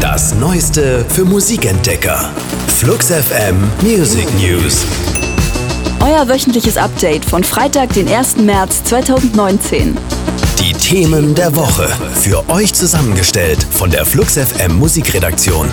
Das Neueste für Musikentdecker. Flux FM Music News. Euer wöchentliches Update von Freitag, den 1. März 2019. Die Themen der Woche. Für euch zusammengestellt von der Flux FM Musikredaktion.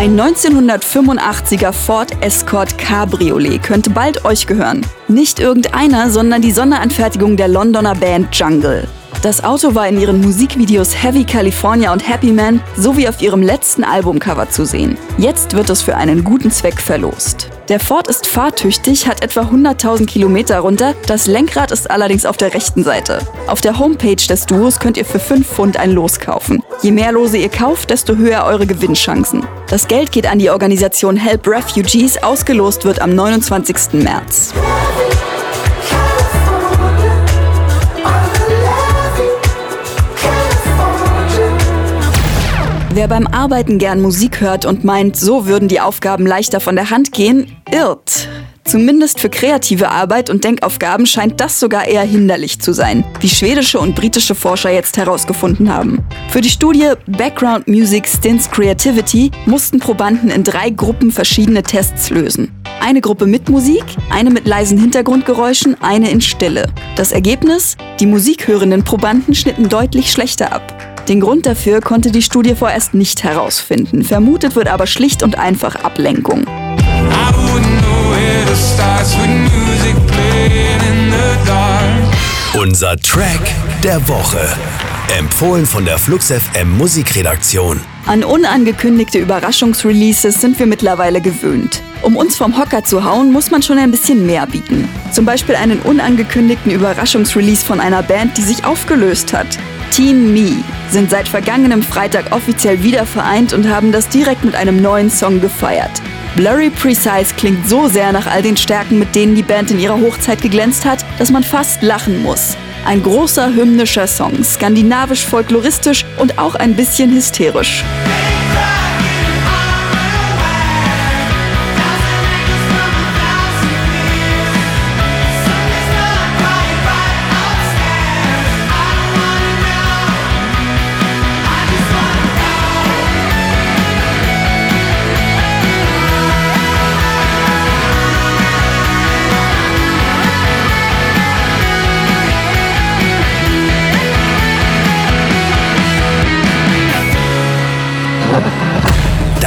Ein 1985er Ford Escort Cabriolet könnte bald euch gehören. Nicht irgendeiner, sondern die Sonderanfertigung der Londoner Band Jungle. Das Auto war in ihren Musikvideos Heavy California und Happy Man sowie auf ihrem letzten Albumcover zu sehen. Jetzt wird es für einen guten Zweck verlost. Der Ford ist fahrtüchtig, hat etwa 100.000 Kilometer runter, das Lenkrad ist allerdings auf der rechten Seite. Auf der Homepage des Duos könnt ihr für 5 Pfund ein Los kaufen. Je mehr Lose ihr kauft, desto höher eure Gewinnchancen. Das Geld geht an die Organisation Help Refugees, ausgelost wird am 29. März. Wer beim Arbeiten gern Musik hört und meint, so würden die Aufgaben leichter von der Hand gehen, irrt. Zumindest für kreative Arbeit und Denkaufgaben scheint das sogar eher hinderlich zu sein, wie schwedische und britische Forscher jetzt herausgefunden haben. Für die Studie Background Music Stints Creativity mussten Probanden in drei Gruppen verschiedene Tests lösen. Eine Gruppe mit Musik, eine mit leisen Hintergrundgeräuschen, eine in Stille. Das Ergebnis? Die musikhörenden Probanden schnitten deutlich schlechter ab. Den Grund dafür konnte die Studie vorerst nicht herausfinden. Vermutet wird aber schlicht und einfach Ablenkung. Unser Track der Woche. Empfohlen von der Flux FM Musikredaktion. An unangekündigte Überraschungsreleases sind wir mittlerweile gewöhnt. Um uns vom Hocker zu hauen, muss man schon ein bisschen mehr bieten. Zum Beispiel einen unangekündigten Überraschungsrelease von einer Band, die sich aufgelöst hat. Team Me sind seit vergangenem Freitag offiziell wieder vereint und haben das direkt mit einem neuen Song gefeiert. Blurry Precise klingt so sehr nach all den Stärken, mit denen die Band in ihrer Hochzeit geglänzt hat, dass man fast lachen muss. Ein großer hymnischer Song, skandinavisch folkloristisch und auch ein bisschen hysterisch.